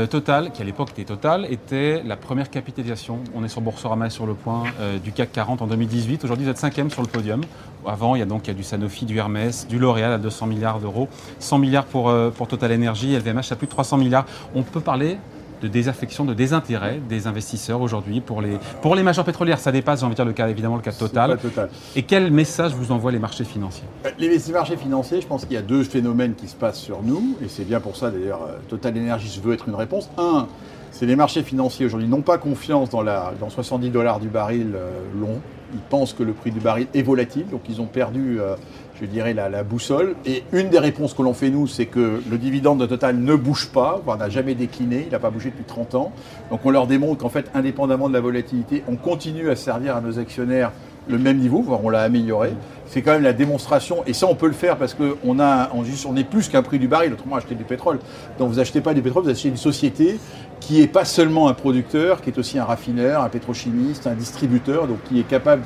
Euh, Total, qui à l'époque était Total, était la première capitalisation. On est sur Boursorama sur le point euh, du CAC 40 en 2018. Aujourd'hui, vous êtes cinquième sur le podium. Avant, il y a donc il du Sanofi, du Hermès, du L'Oréal à 200 milliards d'euros, 100 milliards pour, euh, pour Total Energy, LVMH à plus de 300 milliards. On peut parler de désaffection, de désintérêt des investisseurs aujourd'hui pour les, pour les majors pétrolières. Ça dépasse, j'ai envie de dire, le cas, évidemment le cas Total. Total. Et quel message vous envoient les marchés financiers? Les marchés financiers, je pense qu'il y a deux phénomènes qui se passent sur nous, et c'est bien pour ça d'ailleurs, Total Energy veut être une réponse. Un, c'est les marchés financiers aujourd'hui n'ont pas confiance dans, la, dans 70 dollars du baril euh, long. Ils pensent que le prix du baril est volatile, donc ils ont perdu, euh, je dirais, la, la, boussole. Et une des réponses que l'on fait, nous, c'est que le dividende de Total ne bouge pas, voire n'a jamais décliné, il n'a pas bougé depuis 30 ans. Donc on leur démontre qu'en fait, indépendamment de la volatilité, on continue à servir à nos actionnaires le même niveau, voire on l'a amélioré. C'est quand même la démonstration, et ça on peut le faire parce qu'on est plus qu'un prix du baril, autrement acheter du pétrole. Donc vous achetez pas du pétrole, vous achetez une société qui n'est pas seulement un producteur, qui est aussi un raffineur, un pétrochimiste, un distributeur, donc qui est capable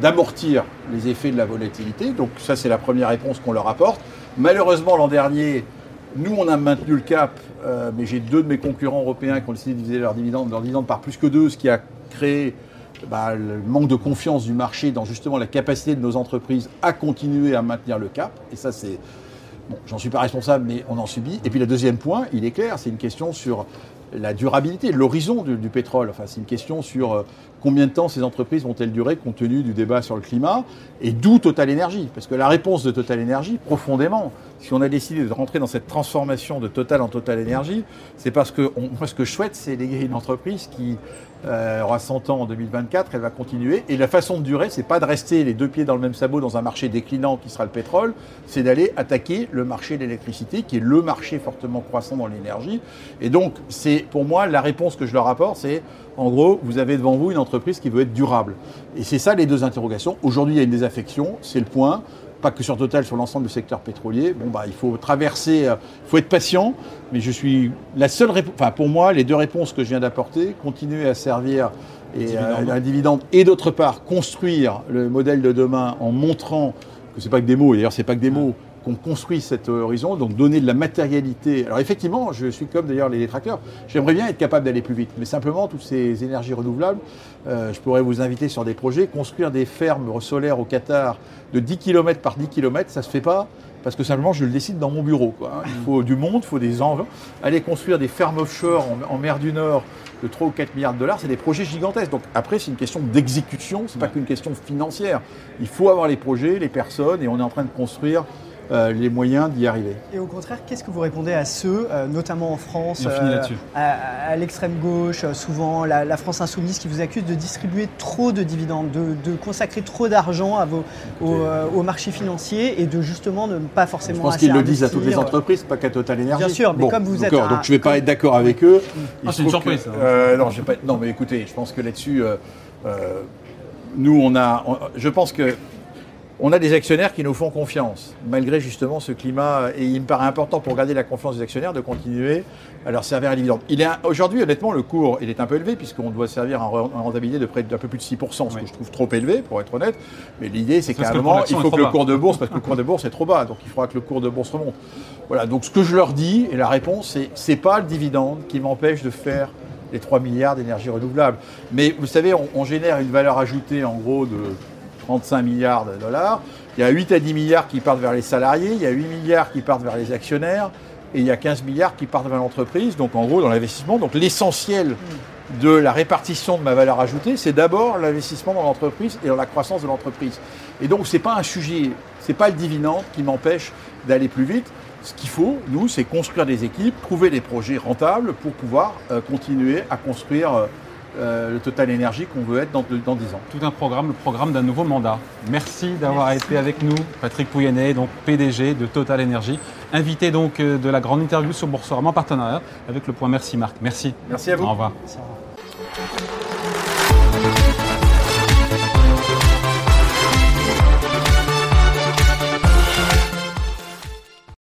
d'amortir les effets de la volatilité. Donc ça, c'est la première réponse qu'on leur apporte. Malheureusement, l'an dernier, nous, on a maintenu le cap, euh, mais j'ai deux de mes concurrents européens qui ont décidé de diviser leurs dividendes, leur dividende par plus que deux, ce qui a créé bah, le manque de confiance du marché dans justement la capacité de nos entreprises à continuer à maintenir le cap. Et ça, c'est Bon, j'en suis pas responsable, mais on en subit. Et puis le deuxième point, il est clair, c'est une question sur la durabilité, l'horizon du, pétrole. Enfin, c'est une question sur euh, combien de temps ces entreprises vont-elles durer compte tenu du débat sur le climat et d'où Total Energy? Parce que la réponse de Total Energy, profondément, si on a décidé de rentrer dans cette transformation de Total en Total Energy, c'est parce que moi, ce que je souhaite, c'est léguer une entreprise qui euh, aura 100 ans en 2024, elle va continuer. Et la façon de durer, c'est pas de rester les deux pieds dans le même sabot dans un marché déclinant qui sera le pétrole, c'est d'aller attaquer le marché de l'électricité, qui est le marché fortement croissant dans l'énergie. Et donc, c'est pour moi la réponse que je leur apporte, c'est en gros, vous avez devant vous une entreprise qui veut être durable. Et c'est ça les deux interrogations. Aujourd'hui, il y a une désaffection, c'est le point pas que sur Total, sur l'ensemble du secteur pétrolier. Bon, bah, il faut traverser, il faut être patient, mais je suis la seule réponse, enfin, pour moi, les deux réponses que je viens d'apporter, continuer à servir et dividende. un dividende, et d'autre part, construire le modèle de demain en montrant que c'est pas que des mots, et d'ailleurs, c'est pas que des mots, qu'on construit cet horizon, donc donner de la matérialité. Alors effectivement, je suis comme d'ailleurs les détracteurs, j'aimerais bien être capable d'aller plus vite, mais simplement toutes ces énergies renouvelables, euh, je pourrais vous inviter sur des projets, construire des fermes solaires au Qatar de 10 km par 10 km, ça ne se fait pas parce que simplement je le décide dans mon bureau. Quoi. Il faut du monde, il faut des enjeux. Aller construire des fermes offshore en, en mer du Nord de 3 ou 4 milliards de dollars, c'est des projets gigantesques. Donc après, c'est une question d'exécution, c'est pas qu'une question financière. Il faut avoir les projets, les personnes, et on est en train de construire les moyens d'y arriver. Et au contraire, qu'est-ce que vous répondez à ceux, euh, notamment en France, euh, à, à l'extrême gauche, souvent la, la, France insoumise, qui vous accuse de distribuer trop de dividendes, de, de consacrer trop d'argent à vos, aux, aux, marchés financiers et de justement ne pas forcément. Je pense qu'ils le disent à toutes les entreprises, pas qu'à Total Energy. Bien sûr, mais bon, comme vous êtes. Un, donc je ne vais pas être d'accord avec eux. Ah, c'est une surprise. Que, euh, non, pas, non, mais écoutez, je pense que là-dessus, nous, on a. On, je pense que on a des actionnaires qui nous font confiance, malgré justement ce climat. Et il me paraît important pour garder la confiance des actionnaires de continuer à leur servir un dividende. Il est aujourd'hui, honnêtement, le cours il est un peu élevé puisqu'on doit servir un rentabilité de près d'un peu plus de 6%, ce oui. que je trouve trop élevé, pour être honnête. Mais l'idée, c'est qu'à un moment, il faut que le cours de bourse, parce que le cours de bourse est trop bas, donc il faudra que le cours de bourse remonte. Voilà. Donc ce que je leur dis, et la réponse, c'est c'est pas le dividende qui m'empêche de faire les 3 milliards d'énergie renouvelable. Mais vous savez, on, on génère une valeur ajoutée en gros de 35 milliards de dollars. Il y a 8 à 10 milliards qui partent vers les salariés, il y a 8 milliards qui partent vers les actionnaires, et il y a 15 milliards qui partent vers l'entreprise. Donc en gros, dans l'investissement, donc l'essentiel de la répartition de ma valeur ajoutée, c'est d'abord l'investissement dans l'entreprise et dans la croissance de l'entreprise. Et donc c'est pas un sujet, c'est pas le dividende qui m'empêche d'aller plus vite. Ce qu'il faut, nous, c'est construire des équipes, trouver des projets rentables pour pouvoir euh, continuer à construire euh, le Total Énergie qu'on veut être dans, dans 10 ans. Tout un programme, le programme d'un nouveau mandat. Merci d'avoir été avec nous, Patrick Pouyanné, donc PDG de Total Énergie, invité donc euh, de la grande interview sur Boursorama en partenariat avec le point Merci Marc. Merci. Merci à vous. Au revoir. Merci, au revoir.